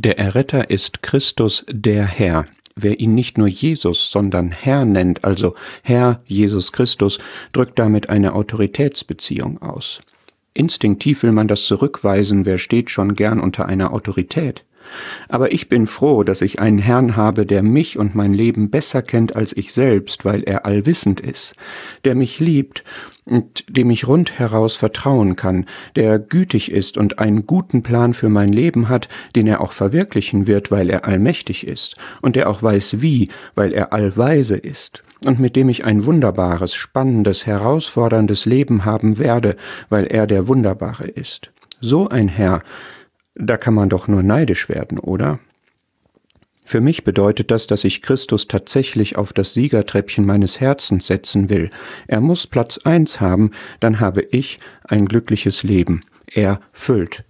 Der Erretter ist Christus der Herr. Wer ihn nicht nur Jesus, sondern Herr nennt, also Herr Jesus Christus, drückt damit eine Autoritätsbeziehung aus. Instinktiv will man das zurückweisen, wer steht schon gern unter einer Autorität. Aber ich bin froh, dass ich einen Herrn habe, der mich und mein Leben besser kennt als ich selbst, weil er allwissend ist, der mich liebt und dem ich rundheraus vertrauen kann, der gütig ist und einen guten Plan für mein Leben hat, den er auch verwirklichen wird, weil er allmächtig ist, und der auch weiß wie, weil er allweise ist, und mit dem ich ein wunderbares, spannendes, herausforderndes Leben haben werde, weil er der Wunderbare ist. So ein Herr, da kann man doch nur neidisch werden, oder? Für mich bedeutet das, dass ich Christus tatsächlich auf das Siegertreppchen meines Herzens setzen will. Er muss Platz eins haben, dann habe ich ein glückliches Leben. Er füllt